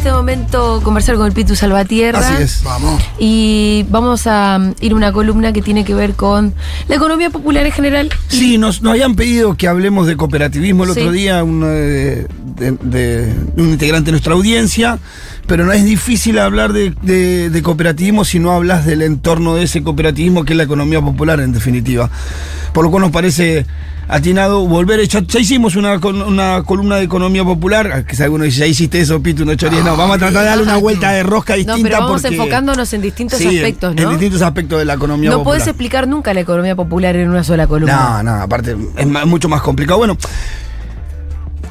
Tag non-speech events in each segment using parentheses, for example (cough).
Este momento conversar con el Pitu Salvatierra. Así es. Vamos. Y vamos a um, ir a una columna que tiene que ver con la economía popular en general. Sí, nos, nos habían pedido que hablemos de cooperativismo el Sí. otro día, uno de, de- de un integrante de nuestra audiencia, pero no es difícil hablar de, de- de cooperativismo si no hablas del entorno de ese cooperativismo que es la economía popular en definitiva. Por lo cual nos parece atinado volver a echar. Ya hicimos una, col- una columna de economía popular, que si alguno dice, ya hiciste eso, Pito, no choríes. No, vamos a tratar de darle una vuelta de rosca distinta. No, pero vamos porque- enfocándonos en distintos Sí, en- aspectos, En ¿no? distintos aspectos de la economía No popular. podés explicar nunca la economía popular en una sola columna. No, no, aparte es mucho más complicado. Bueno,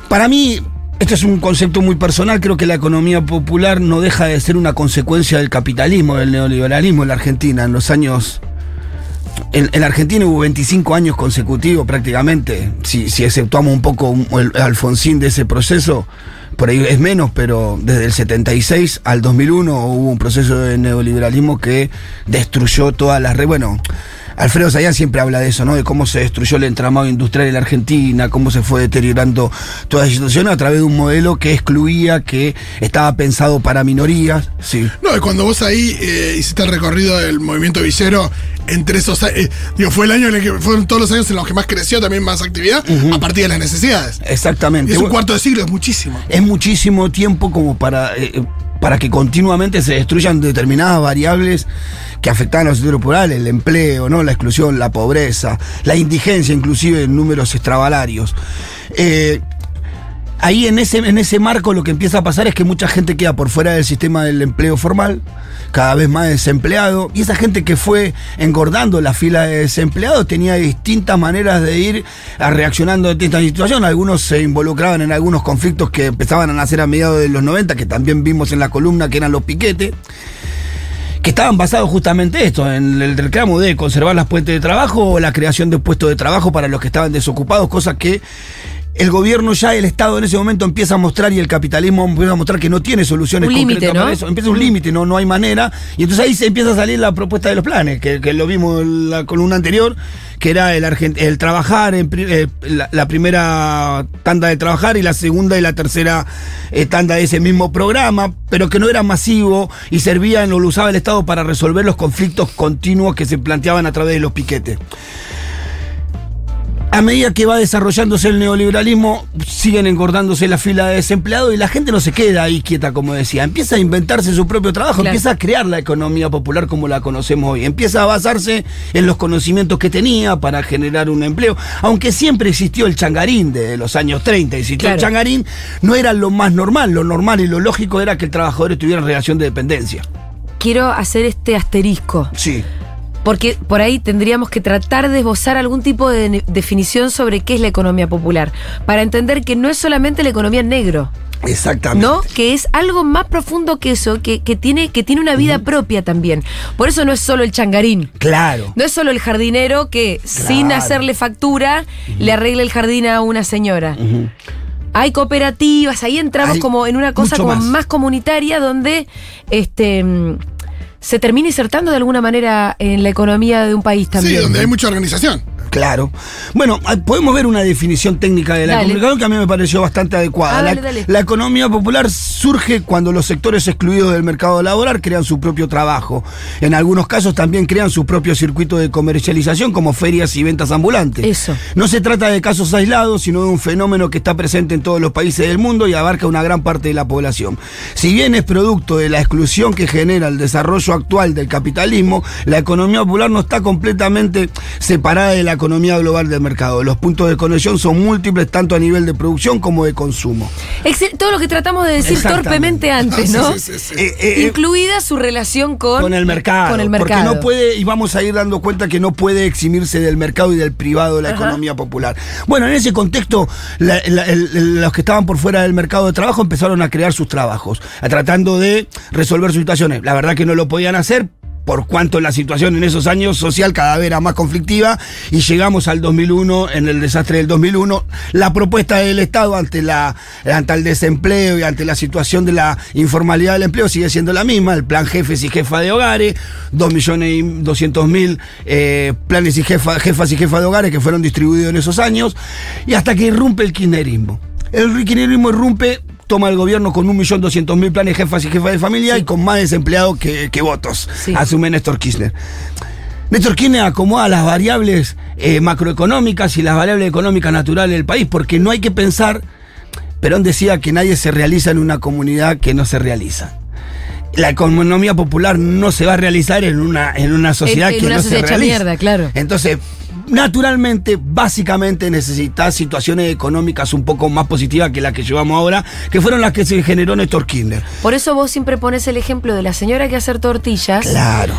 para mí, esto es un concepto muy personal. Creo que la economía popular no deja de ser una consecuencia del capitalismo, del neoliberalismo en la Argentina. En los años. En, la Argentina hubo 25 años consecutivos prácticamente, si, exceptuamos un poco el Alfonsín de ese proceso, por ahí es menos, pero desde el 76 al 2001 hubo un proceso de neoliberalismo que destruyó todas las redes. Bueno, Alfredo Sayán siempre habla de eso, ¿no? De cómo se destruyó el entramado industrial en la Argentina, cómo se fue deteriorando toda la situación a través de un modelo que excluía, que estaba pensado para minorías. Sí. No, y cuando vos ahí eh, hiciste el recorrido del movimiento villero, entre esos eh, digo, fue el año en el que fueron todos los años en los que más creció también más actividad, a partir de las necesidades. Exactamente. Y es un cuarto de siglo, es muchísimo. es muchísimo tiempo como para, eh, para que continuamente se destruyan determinadas variables que afectaban a los sectores populares, el empleo, ¿no? la exclusión, la pobreza, la indigencia, inclusive en números extravalarios. Eh, Ahí en ese, en ese marco lo que empieza a pasar es que mucha gente queda por fuera del sistema del empleo formal, cada vez más desempleado, y esa gente que fue engordando la fila de desempleados tenía distintas maneras de ir reaccionando ante esta situación. Algunos se involucraban en algunos conflictos que empezaban a nacer a mediados de los 90, que también vimos en la columna, que eran los piquetes que estaban basados justamente esto, en el reclamo de conservar las fuentes de trabajo o la creación de puestos de trabajo para los que estaban desocupados, cosa que el gobierno ya, el Estado en ese momento empieza a mostrar y el capitalismo empieza a mostrar que no tiene soluciones Un concretas para ¿no? eso. Empieza un límite, no, no hay manera. Y entonces ahí se empieza a salir la propuesta de los planes, que, que lo vimos en la columna anterior, que era el, argent- el trabajar, en pri- eh, la, la primera tanda de trabajar y la segunda y la tercera eh, tanda de ese mismo programa, pero que no era masivo y servía, lo usaba el Estado para resolver los conflictos continuos que se planteaban a través de los piquetes. A medida que va desarrollándose el neoliberalismo, siguen engordándose la fila de desempleados y la gente no se queda ahí quieta, como decía. Empieza a inventarse su propio trabajo, Claro. empieza a crear la economía popular como la conocemos hoy. Empieza a basarse en los conocimientos que tenía para generar un empleo. Aunque siempre existió el changarín de los años 30, existió Claro. el changarín, no era lo más normal. Lo normal y lo lógico era que el trabajador estuviera en relación de dependencia. Quiero hacer este asterisco. Sí. Porque por ahí tendríamos que tratar de esbozar algún tipo de definición sobre qué es la economía popular. Para entender que no es solamente la economía en negro, Exactamente. ¿no? Que es algo más profundo que eso, que, que tiene, que tiene una vida propia también. Por eso no es solo el changarín. Claro. No es solo el jardinero que sin hacerle factura le arregla el jardín a una señora. Hay cooperativas, ahí entramos Hay como en una cosa como más. más. comunitaria donde este mm, se termina insertando de alguna manera en la economía de un país Sí, también. donde hay mucha organización. Claro. Bueno, ah, podemos ver una definición técnica de la Dale. comunicación que a mí me pareció bastante adecuada. Ah, la, dale, la economía popular surge cuando los sectores excluidos del mercado laboral crean su propio trabajo. En algunos casos también crean su propio circuito de comercialización como ferias y ventas ambulantes. Eso. No se trata de casos aislados, sino de un fenómeno que está presente en todos los países del mundo y abarca una gran parte de la población. Si bien es producto de la exclusión que genera el desarrollo actual del capitalismo, la economía popular no está completamente separada de la economía global del mercado. Los puntos de conexión son múltiples tanto a nivel de producción como de consumo. Excel- todo lo que tratamos de decir torpemente antes, Sí, ¿no? sí, sí, sí. Eh, eh, Incluida su relación con, con el mercado. Con el Porque mercado. no puede, y vamos a ir dando cuenta que no puede eximirse del mercado y del privado de la Ajá. economía popular. Bueno, en ese contexto, la- la- el- el- los que estaban por fuera del mercado de trabajo empezaron a crear sus trabajos, a tratando de resolver sus situaciones. La verdad que no lo podían hacer. Por cuanto la situación en esos años social cada vez era más conflictiva y llegamos al 2001, en el desastre del 2001, la propuesta del Estado ante, la, ante el desempleo y ante la situación de la informalidad del empleo sigue siendo la misma, el plan jefes y jefas de hogares, 2 millones y 200 mil eh, planes y jefa- jefas y jefas de hogares que fueron distribuidos en esos años, y hasta que irrumpe el kirchnerismo. El kirchnerismo irrumpe toma el gobierno con 1.200.000 planes jefas y jefas de familia y con más desempleados que, que votos, Sí. asume Néstor Kirchner. Néstor Kirchner acomoda las variables eh, macroeconómicas y las variables económicas naturales del país, porque no hay que pensar, Perón decía que nadie se realiza en una comunidad que no se realiza. La economía popular no se va a realizar en una, en una sociedad En- en que una no sociedad se realiza. mierda, claro. Entonces, naturalmente, básicamente necesitas situaciones económicas un poco más positivas que las que llevamos ahora, que fueron las que se generó Néstor Kirchner. Por eso vos siempre pones el ejemplo de la señora que hace tortillas. Claro.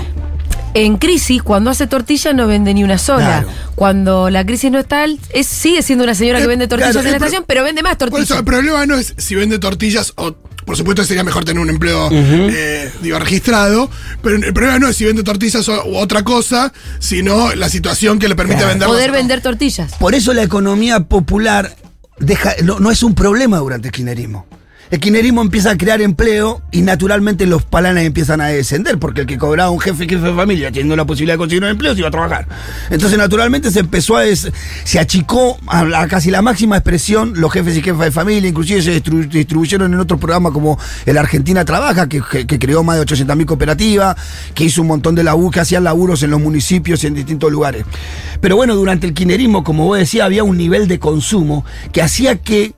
En crisis, cuando hace tortillas no vende ni una sola. Claro. Cuando la crisis no está, es, sigue siendo una señora que Eh, vende tortillas claro, en la pero- estación, pero vende más Por eso, tortillas. el problema no es si vende tortillas o. Por supuesto, sería mejor tener un empleo eh, digo, registrado, pero el problema no es si vende tortillas o, u otra cosa, sino la situación que le permite Claro. vender. Poder vender tortillas. Por eso la economía popular deja, no, no es un problema durante el kirchnerismo. El kirchnerismo empieza a crear empleo y naturalmente los palanes empiezan a descender, porque el que cobraba un jefe jefe de familia teniendo la posibilidad de conseguir un empleo se iba a trabajar. Entonces naturalmente se empezó a des- se achicó a, casi la máxima expresión los jefes y jefas de familia, inclusive se distribuyeron en otros programas como el Argentina Trabaja, que creó más de 800.000 cooperativas, que hizo un montón de laburo, que hacían laburos en los municipios y en distintos lugares. Pero bueno, durante el kirchnerismo, como vos decías, había un nivel de consumo que hacía que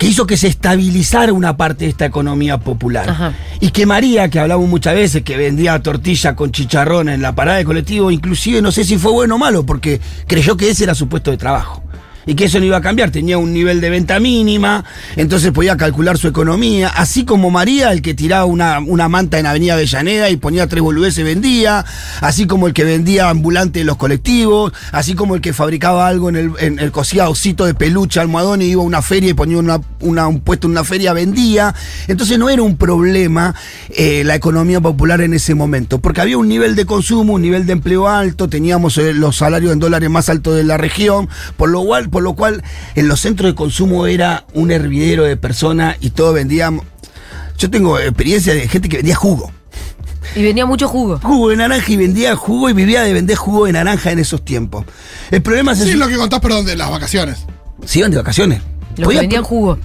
que hizo que se estabilizara una parte de esta economía popular. Ajá. Y que María, que hablamos muchas veces, que vendía tortilla con chicharrón en la parada de colectivo, inclusive no sé si fue bueno o malo, porque creyó que ese era su puesto de trabajo. Y que eso no iba a cambiar, tenía un nivel de venta mínima, entonces podía calcular su economía, así como María, el que tiraba una, una manta en Avenida Avellaneda y ponía tres boludeces vendía, así como el que vendía ambulante en los colectivos, así como el que fabricaba algo en el, en el cosía osito de peluche, almohadón y iba a una feria y ponía una, un puesto en una feria, vendía. Entonces no era un problema eh, la economía popular en ese momento, porque había un nivel de consumo, un nivel de empleo alto, teníamos eh, los salarios en dólares más altos de la región, por lo cual, lo cual en los centros de consumo era un hervidero de personas y todo vendíamos. Yo tengo experiencia de gente que vendía jugo. Y venía mucho jugo. Jugo de naranja y vendía jugo y vivía de vender jugo de naranja en esos tiempos. El problema es Sí, ese- lo que contás, perdón, de las vacaciones. se iban de vacaciones. Los que vendían jugo.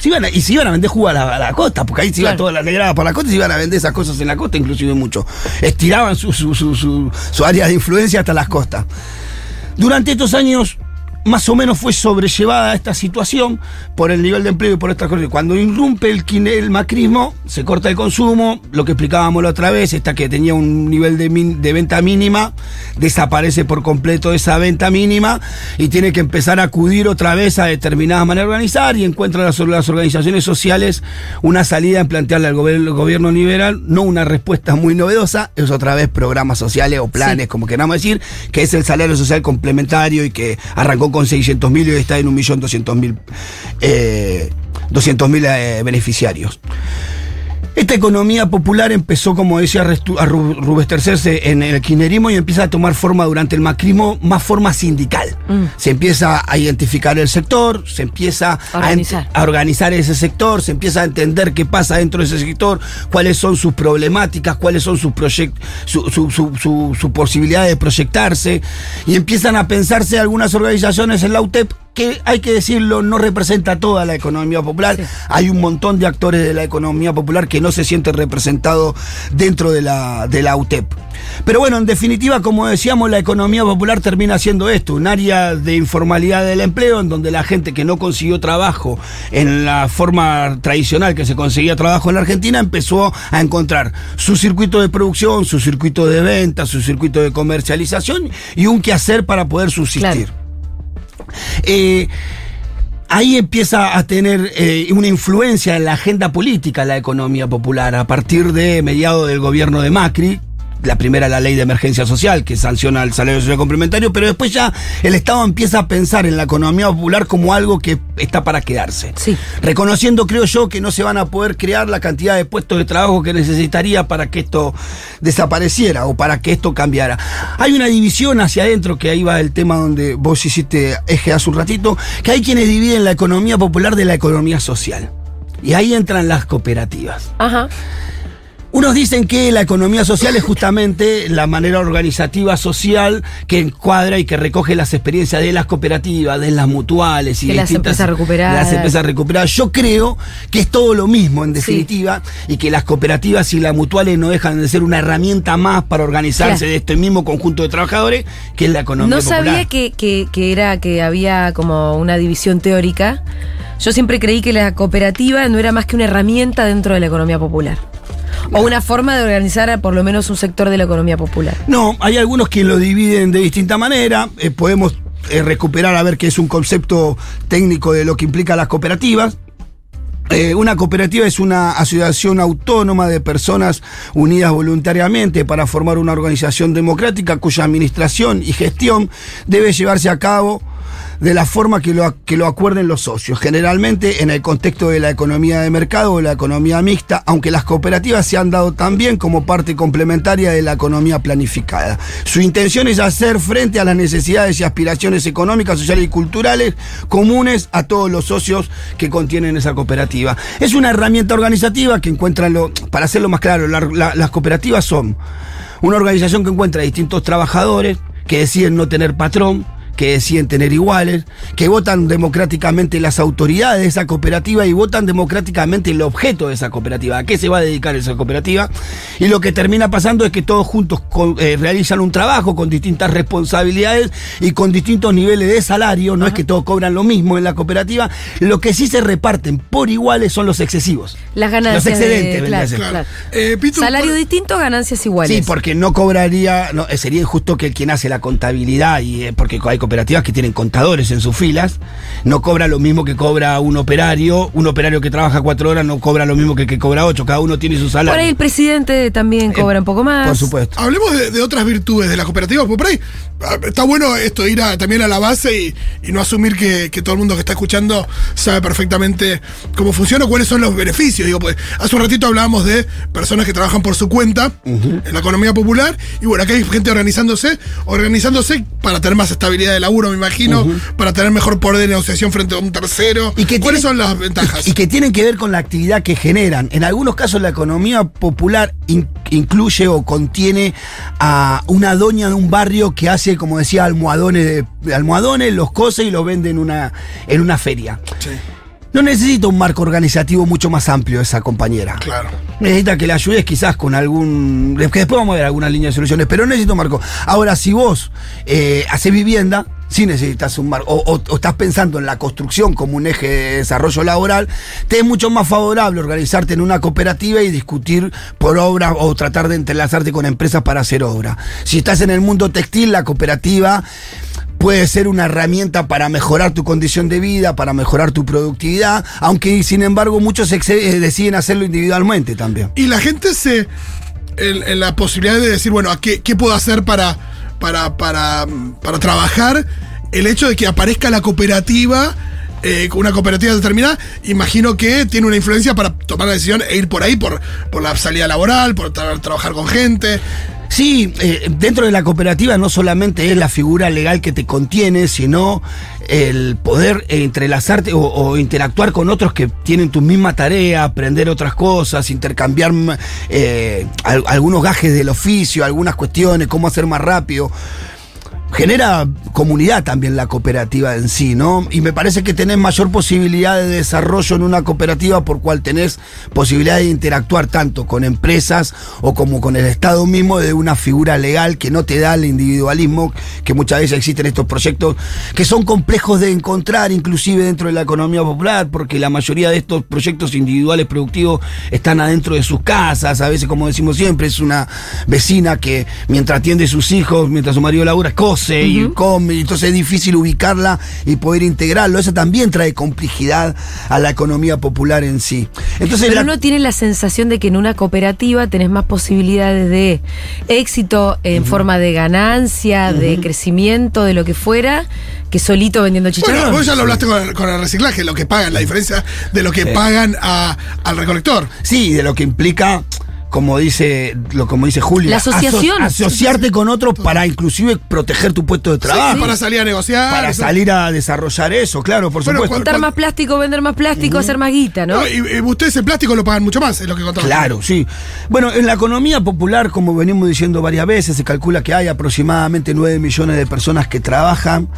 se iban a- y se iban a vender jugo a la, a la costa, porque ahí se iba Claro. toda la negrada por la costa y se iban a vender esas cosas en la costa, inclusive mucho. Estiraban su, su, su, su- su área de influencia hasta las costas. Durante estos años, más o menos fue sobrellevada esta situación por el nivel de empleo y por estas cosas. Cuando irrumpe el, el macrismo, se corta el consumo, lo que explicábamos la otra vez, esta que tenía un nivel de, min- de venta mínima, desaparece por completo esa venta mínima y tiene que empezar a acudir otra vez a determinadas maneras de organizar y encuentra las, las organizaciones sociales una salida en plantearle al gobierno liberal, no una respuesta muy novedosa, es otra vez programas sociales o planes, Sí. como queramos decir, que es el salario social complementario y que arrancó con 600 mil y hoy está en 1.200.000 eh, 200.000 eh, beneficiarios. Esta economía popular empezó, como decía, a rubestercerse en el kirchnerismo y empieza a tomar forma durante el macrismo, más forma sindical. Mm. Se empieza a identificar el sector, se empieza a, Organizar. ent- a organizar ese sector, se empieza a entender qué pasa dentro de ese sector, cuáles son sus problemáticas, cuáles son sus proyect- su, su, su, su- su posibilidad de proyectarse, y empiezan a pensarse algunas organizaciones en la UTEP que hay que decirlo, no representa toda la economía popular. Sí. Hay un montón de actores de la economía popular que no se sienten representados dentro de la, de la UTEP. Pero bueno, en definitiva, como decíamos, la economía popular termina siendo esto, un área de informalidad del empleo, en donde la gente que no consiguió trabajo en la forma tradicional que se conseguía trabajo en la Argentina, empezó a encontrar su circuito de producción, su circuito de venta, su circuito de comercialización y un quehacer para poder subsistir. Claro. Eh, ahí empieza a tener eh, una influencia en la agenda política la economía popular a partir de mediados del gobierno de Macri. La primera la ley de emergencia social, que sanciona el salario social complementario, pero después ya el Estado empieza a pensar en la economía popular como algo que está para quedarse. Sí. Reconociendo, creo yo, que no se van a poder crear la cantidad de puestos de trabajo que necesitaría para que esto desapareciera o para que esto cambiara. Hay una división hacia adentro, que ahí va el tema donde vos hiciste eje hace un ratito, que hay quienes dividen la economía popular de la economía social. Y ahí entran las cooperativas. Ajá. Unos dicen que la economía social es justamente la manera organizativa social que encuadra y que recoge las experiencias de las cooperativas, de las mutuales y De las empresas recuperadas. las empresas recuperadas. Yo creo que es todo lo mismo en definitiva y que las cooperativas y las mutuales no dejan de ser una herramienta más para organizarse Claro. de este mismo conjunto de trabajadores que es la economía No popular. sabía que, que- que era que había como una división teórica. Yo siempre creí que la cooperativa no era más que una herramienta dentro de la economía popular. O una forma de organizar por lo menos un sector de la economía popular. No, hay algunos que lo dividen de distinta manera. eh, podemos eh, recuperar a ver qué es un concepto técnico de lo que implica las cooperativas. Eh, una cooperativa es una asociación autónoma de personas unidas voluntariamente para formar una organización democrática cuya administración y gestión debe llevarse a cabo de la forma que lo, que lo acuerden los socios, generalmente en el contexto de la economía de mercado o la economía mixta, aunque las cooperativas se han dado también como parte complementaria de la economía planificada. Su intención es hacer frente a las necesidades y aspiraciones económicas, sociales y culturales comunes a todos los socios que contienen esa cooperativa. Es una herramienta organizativa que encuentran, lo, para hacerlo más claro, la- la- las cooperativas son una organización que encuentra distintos trabajadores que deciden no tener patrón, que deciden tener iguales, que votan democráticamente las autoridades de esa cooperativa y votan democráticamente el objeto de esa cooperativa, a qué se va a dedicar esa cooperativa. Y lo que termina pasando es que todos juntos con- eh, realizan un trabajo con distintas responsabilidades y con distintos niveles de salario, no es que todos cobran lo mismo en la cooperativa, lo que sí se reparten por iguales son los excesivos. Las ganancias. Los excedentes, de, claro. Claro. Eh, Pitu, Salario por- distinto, ganancias iguales. Sí, porque no cobraría, no, eh, sería injusto que quien hace la contabilidad, y eh, porque hay cooperativas que tienen contadores en sus filas, no cobra lo mismo que cobra un operario, un operario que trabaja cuatro horas no cobra lo mismo que el que cobra ocho, cada uno tiene su salario. Por ahí el presidente también cobra un poco más. Eh, Por supuesto. Hablemos de, de otras virtudes de la cooperativa, porque por ahí ah, está bueno esto, ir a- también a la base y, y no asumir que, que todo el mundo que está escuchando sabe perfectamente cómo funciona o cuáles son los beneficios. Digo, pues hace un ratito hablábamos de personas que trabajan por su cuenta en la economía popular y bueno, acá hay gente organizándose, organizándose para tener más estabilidad de laburo, me imagino, para tener mejor poder de negociación frente a un tercero. Y que ¿Cuáles tiene- son las ventajas? Y que tienen que ver con la actividad que generan. En algunos casos la economía popular in- incluye o contiene a una doña de un barrio que hace, como decía, almohadones, de, de almohadones, los cose y los vende en una, en una feria. Sí, No necesita un marco organizativo mucho más amplio esa compañera. claro. Necesita que le ayudes quizás con algún... Que después vamos a ver algunas líneas de soluciones, pero no necesito un marco. Ahora, si vos eh, haces vivienda, sí necesitas un marco, o, o- o estás pensando en la construcción como un eje de desarrollo laboral, te es mucho más favorable organizarte en una cooperativa y discutir por obra o tratar de entrelazarte con empresas para hacer obra. Si estás en el mundo textil, la cooperativa puede ser una herramienta para mejorar tu condición de vida, para mejorar tu productividad, aunque sin embargo muchos eh, deciden hacerlo individualmente también. Y la gente se. En, la posibilidad de decir, bueno, ¿a qué, puedo hacer para, para, para, para trabajar? El hecho de que aparezca la cooperativa, eh, una cooperativa determinada, imagino que tiene una influencia para tomar la decisión e ir por ahí, por, por la salida laboral, por tra- trabajar con gente. Sí, eh, dentro de la cooperativa no solamente es la figura legal que te contiene, sino el poder entrelazarte o, interactuar con otros que tienen tu misma tarea, aprender otras cosas, intercambiar eh, al- algunos gajes del oficio, algunas cuestiones, cómo hacer más rápido. Genera comunidad también la cooperativa en sí, ¿no? Y me parece que tenés mayor posibilidad de desarrollo en una cooperativa por cual tenés posibilidad de interactuar tanto con empresas o como con el Estado mismo de una figura legal que no te da el individualismo que muchas veces existen estos proyectos que son complejos de encontrar inclusive dentro de la economía popular porque la mayoría de estos proyectos individuales productivos están adentro de sus casas, a veces como decimos siempre es una vecina que mientras atiende a sus hijos, mientras su marido labura, cose conoce y come, entonces es difícil ubicarla y poder integrarlo. Eso también trae complejidad a la economía popular en sí. Entonces, Pero la- uno tiene la sensación de que en una cooperativa tenés más posibilidades de éxito en forma de ganancia, de crecimiento, de lo que fuera, que solito vendiendo chicharrón. Bueno, vos ya lo hablaste con, con el reciclaje, lo que pagan, la diferencia de lo que Sí. pagan a- al recolector. Sí, de lo que implica, como dice, lo, como dice Julia, La asociación. aso- asociarte con otros para inclusive proteger tu puesto de trabajo. Sí, para salir a negociar. Para eso. salir a desarrollar eso, claro, por Bueno, supuesto. Juntar más plástico, vender más plástico, hacer más guita, ¿no? No, y, y ustedes el plástico lo pagan mucho más, es lo que contaban. Claro, sí. Bueno, en la economía popular, como venimos diciendo varias veces, se calcula que hay aproximadamente 9 millones de personas que trabajan,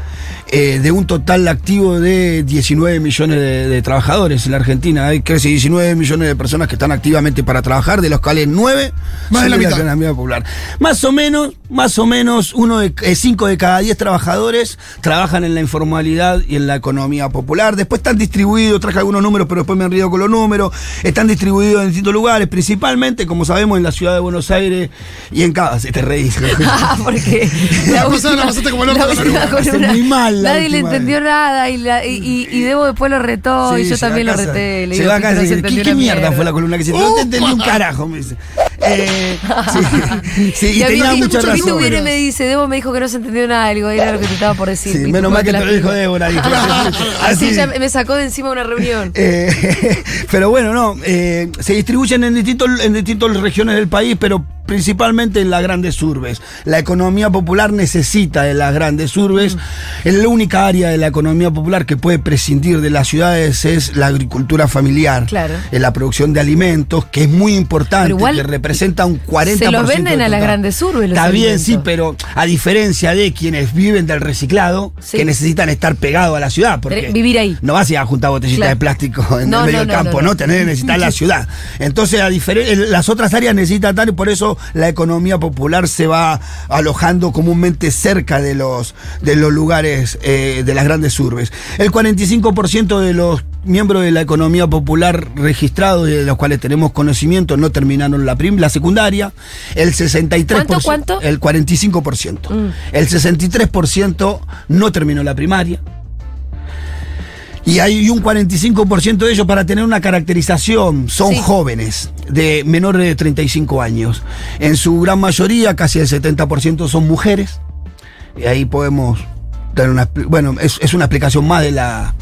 eh, de un total activo de 19 millones de, de trabajadores en la Argentina. Hay casi 19 millones de personas que están activamente para trabajar, de los cuales 9 Más de son la mitad. economía popular. Más o menos, más o menos, uno de, eh, cinco de cada 10 trabajadores trabajan en la informalidad y en la economía popular. Después están distribuidos, traje algunos números, pero después me enrío con los números. Están distribuidos en distintos lugares, principalmente, como sabemos, en la ciudad de Buenos Aires y en cada. Si te reís. (laughs) Ah, porque La pasada la pasaste como el orto última muy mal la Nadie le última entendió vez. nada y, la- y, y- y Debo después lo retó y yo también lo reté. Le digo, a casa "Pito, no y se ¿qué, qué mierda mierda". fue la columna que hiciste? No te entendí un (laughs) carajo, me dice. Eh, sí, (laughs) sí, y, Y a mí tenía mucha razón. viene y me dice, Debo me dijo que no se entendió nada, algo era lo que te estaba por decir. Sí, menos mal que te lo dijo. Débora. (laughs) Así ya me sacó de encima una reunión. (laughs) Eh, pero bueno, no, eh, se distribuyen en distintos, en distintas regiones del país, pero principalmente en las grandes urbes. La economía popular necesita de las grandes urbes. Es la única área de la economía popular que puede prescindir de las ciudades es la agricultura familiar. Claro. En la producción de alimentos, que es muy importante, igual que representa un 40%. se los venden a las grandes urbes los Está bien, sí, pero a diferencia de quienes viven del reciclado, Sí. que necesitan estar pegados a la ciudad. Porque vivir ahí. No vas a ir a juntar botellitas Claro. de plástico en No, el medio no, del campo, no, ¿no? Tener, necesitar la (laughs) ciudad. Entonces, a diferen- en las otras áreas necesitan tal y por eso la economía popular se va alojando comúnmente cerca de los, de los lugares eh, de las grandes urbes. El 45% de los miembros de la economía popular registrados y de los cuales tenemos conocimiento no terminaron la, prim la secundaria. El 63%. ¿Cuánto, cuánto? El 45%. Mm. El 63% no terminó la primaria. Y hay un 45% de ellos para tener una caracterización son Sí. jóvenes, de menores de 35 años. En su gran mayoría, casi el 70% son mujeres. Y ahí podemos tener una... Bueno, es, es una explicación más de la,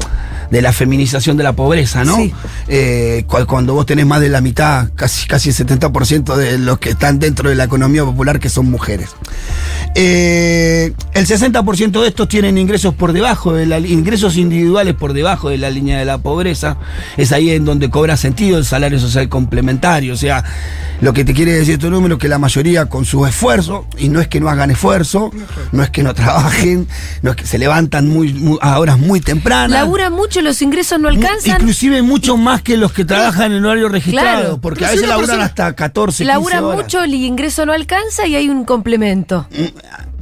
de la feminización de la pobreza, ¿no? Sí. Eh, cu- cuando vos tenés más de la mitad, casi, casi el 70% de los que están dentro de la economía popular que son mujeres. Eh, el 60% de estos tienen ingresos por debajo de la ingresos individuales por debajo de la línea de la pobreza. Es ahí en donde cobra sentido el salario social complementario. O sea, lo que te quiere decir este número es que la mayoría con su esfuerzo, y no es que no hagan esfuerzo, no es que no (laughs) trabajen, no es que se levantan muy, muy- a horas muy tempranas. Laburan mucho, los ingresos no alcanzan. Inclusive mucho más que los que trabajan en horario registrado, Claro. porque a veces laburan hasta 14, 15 Laburan horas. mucho, el ingreso no alcanza y hay un complemento.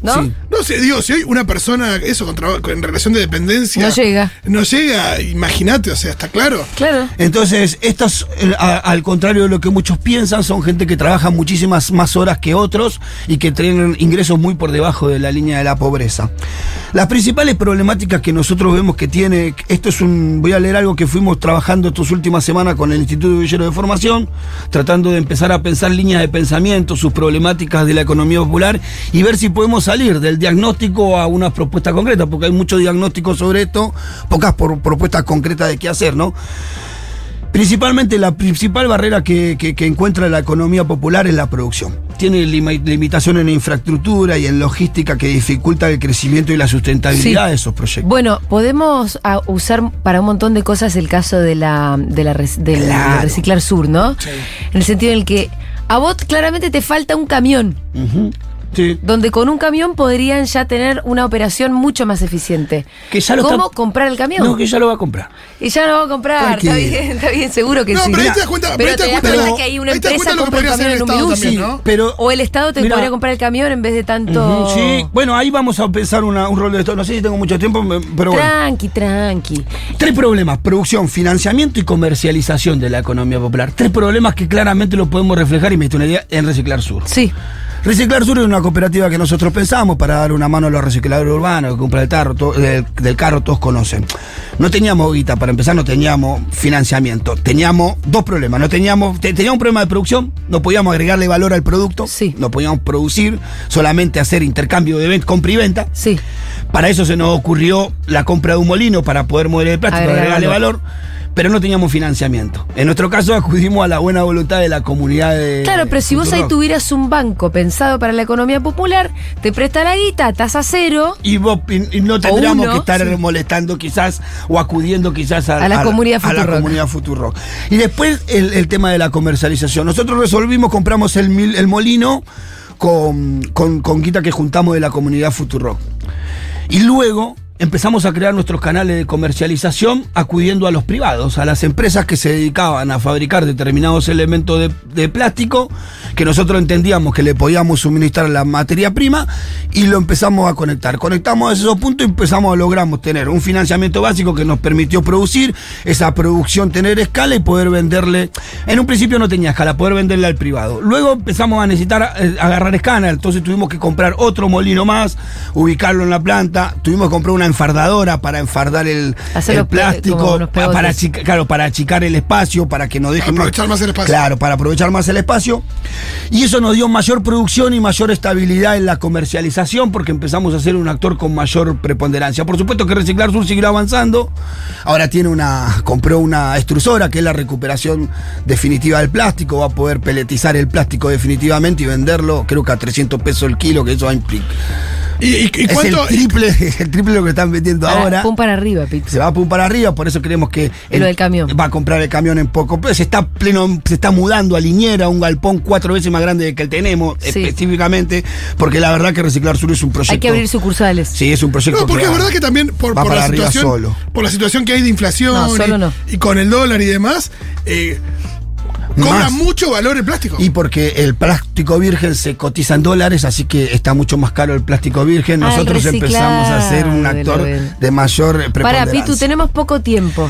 ¿No? Sí. No sé, digo, si hay una persona, eso, con, en relación de dependencia. No llega. No llega, imagínate, o sea, está claro. Claro. Entonces, estos, a- al contrario de lo que muchos piensan, son gente que trabaja muchísimas más horas que otros y que tienen ingresos muy por debajo de la línea de la pobreza. Las principales problemáticas que nosotros vemos que tiene, esto es un, voy a leer algo que fuimos trabajando estas últimas semanas con el Instituto Villero de Formación, tratando de empezar a pensar líneas de pensamiento, sus problemáticas de la economía popular y ver si podemos salir del diagnóstico a una propuesta concreta, porque hay mucho diagnóstico sobre esto, pocas por- propuestas concretas de qué hacer, ¿no? Principalmente la principal barrera que, que- que encuentra la economía popular es la producción. Tiene limitaciones en infraestructura y en logística que dificulta el crecimiento y la sustentabilidad Sí. de esos proyectos. Bueno, podemos ah, usar para un montón de cosas el caso de la, de la Claro. Reciclar Sur, ¿no? Sí. En el sentido en el que a vos claramente te falta un camión, Ujú. Sí. donde con un camión podrían ya tener una operación mucho más eficiente. Que ya lo ¿Cómo está- comprar el camión? No, que ya lo va a comprar. Y ya lo va a comprar, está bien, está bien, seguro que No, sí. pero ahí te das cuenta- pero te te das cuenta- cuenta que hay una empresa que compra el podría camión hacer en un el Estado minuto. también, Sí, ¿no? pero O el Estado te Mira. podría comprar el camión en vez de tanto. Sí, bueno, ahí vamos a pensar una- un rol de esto. No sé si tengo mucho tiempo, pero bueno. Tranqui, tranqui. Tres problemas, producción, financiamiento y comercialización de la economía popular. Tres problemas que claramente lo podemos reflejar, y me diste una idea, en Reciclar Sur. Sí. Reciclar Sur es una cooperativa que nosotros pensamos para dar una mano a los recicladores urbanos, que compra el tarro, del, del carro, todos conocen. No teníamos guita, para empezar, no teníamos financiamiento. Teníamos dos problemas. No teníamos, te- teníamos un problema de producción, no podíamos agregarle valor al producto, Sí. no podíamos producir, solamente hacer intercambio de ven- compra y venta. Sí. Para eso se nos ocurrió la compra de un molino para poder mover el plástico, Agregar agregarle valor. valor. Pero no teníamos financiamiento. En nuestro caso acudimos a la buena voluntad de la comunidad de. Claro, pero si vos ahí tuvieras un banco pensado para la economía popular, te presta la guita, tasa cero. Y, vos- y- y no tendríamos uno, que estar sí. molestando quizás o acudiendo quizás a, A la comunidad a la Futurock. comunidad Futurock. Y después el, el tema de la comercialización. Nosotros resolvimos, compramos el, molino con, con, con guita que juntamos de la comunidad Futurock. Y luego empezamos a crear nuestros canales de comercialización acudiendo a los privados, a las empresas que se dedicaban a fabricar determinados elementos de, plástico que nosotros entendíamos que le podíamos suministrar la materia prima y lo empezamos a conectar. Conectamos a esos puntos y empezamos a logramos tener un financiamiento básico que nos permitió producir, esa producción tener escala y poder venderle. En un principio no tenía escala, poder venderle al privado. Luego empezamos a necesitar eh, agarrar escala, entonces tuvimos que comprar otro molino más, ubicarlo en la planta, tuvimos que comprar una enfardadora para enfardar el, plástico, para achicar, claro, para achicar el espacio, para que no dejen Aprovechar más el espacio. Claro, para aprovechar más el espacio. Y eso nos dio mayor producción y mayor estabilidad en la comercialización porque empezamos a ser un actor con mayor preponderancia. Por supuesto que Reciclar Sur seguirá avanzando. Ahora tiene una, compró una extrusora que es la recuperación definitiva del plástico. Va a poder peletizar el plástico definitivamente y venderlo, creo que a 300 pesos el kilo, que eso va a implicar. ¿Y, y- y Es cuánto? el triple, (laughs) es el triple lo que están vendiendo Para- ahora Pum para arriba, Pete. se va a pum para arriba, por eso creemos que lo del camión. va a comprar el camión en poco. Pero se está pleno, se está mudando a Liniera, un galpón cuatro veces más grande que el que tenemos, Sí. específicamente, porque la verdad que Reciclar Sur es un proyecto. Hay que abrir sucursales. Sí, es un proyecto. No, porque es verdad que también por, va por para la arriba situación, solo. por la situación que hay de inflación No, solo y, no. y con el dólar y demás, eh, cobra Más. mucho valor el plástico. Y porque el plástico virgen se cotiza en dólares, así que está mucho más caro el plástico virgen. Ah, Nosotros empezamos a ser un de actor de mayor Para, preponderancia. Pitu, tenemos poco tiempo.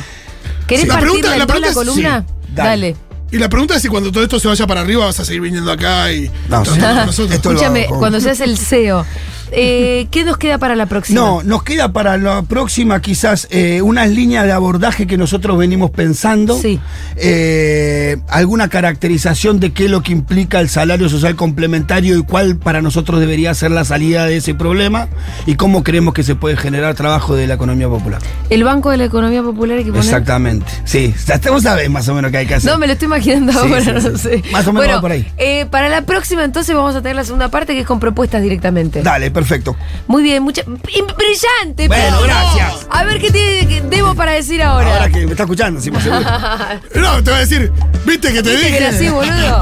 ¿Querés Sí. La partir pregunta- la, la toda la pregunta es- columna? sí, dale. Dale. Y la pregunta es si cuando todo esto se vaya para arriba vas a seguir viniendo acá y No, sí. nosotros. Escúchame, cuando seas el CEO, eh, ¿qué nos queda para la próxima? No, nos queda para la próxima quizás eh, unas líneas de abordaje que nosotros venimos pensando. Sí. Eh, alguna caracterización de qué es lo que implica el salario social complementario y cuál para nosotros debería ser la salida de ese problema y cómo creemos que se puede generar trabajo de la economía popular. El Banco de la Economía Popular hay que poner. Exactamente. Sí, vos sabés más o menos qué hay que hacer. No, me lo estoy imaginando Sí, ahora, sí, no sé. Más o menos bueno, va por ahí. para la próxima entonces vamos a tener la segunda parte que es con propuestas directamente. Dale, perfecto. Muy bien, mucha... ¡Brillante! Bueno, gracias. A ver qué tiene que- debo para decir ahora. Ahora que me está escuchando, sí, más seguro. (laughs) No, te voy a decir, viste que te ¿Viste que dije. era así, boludo?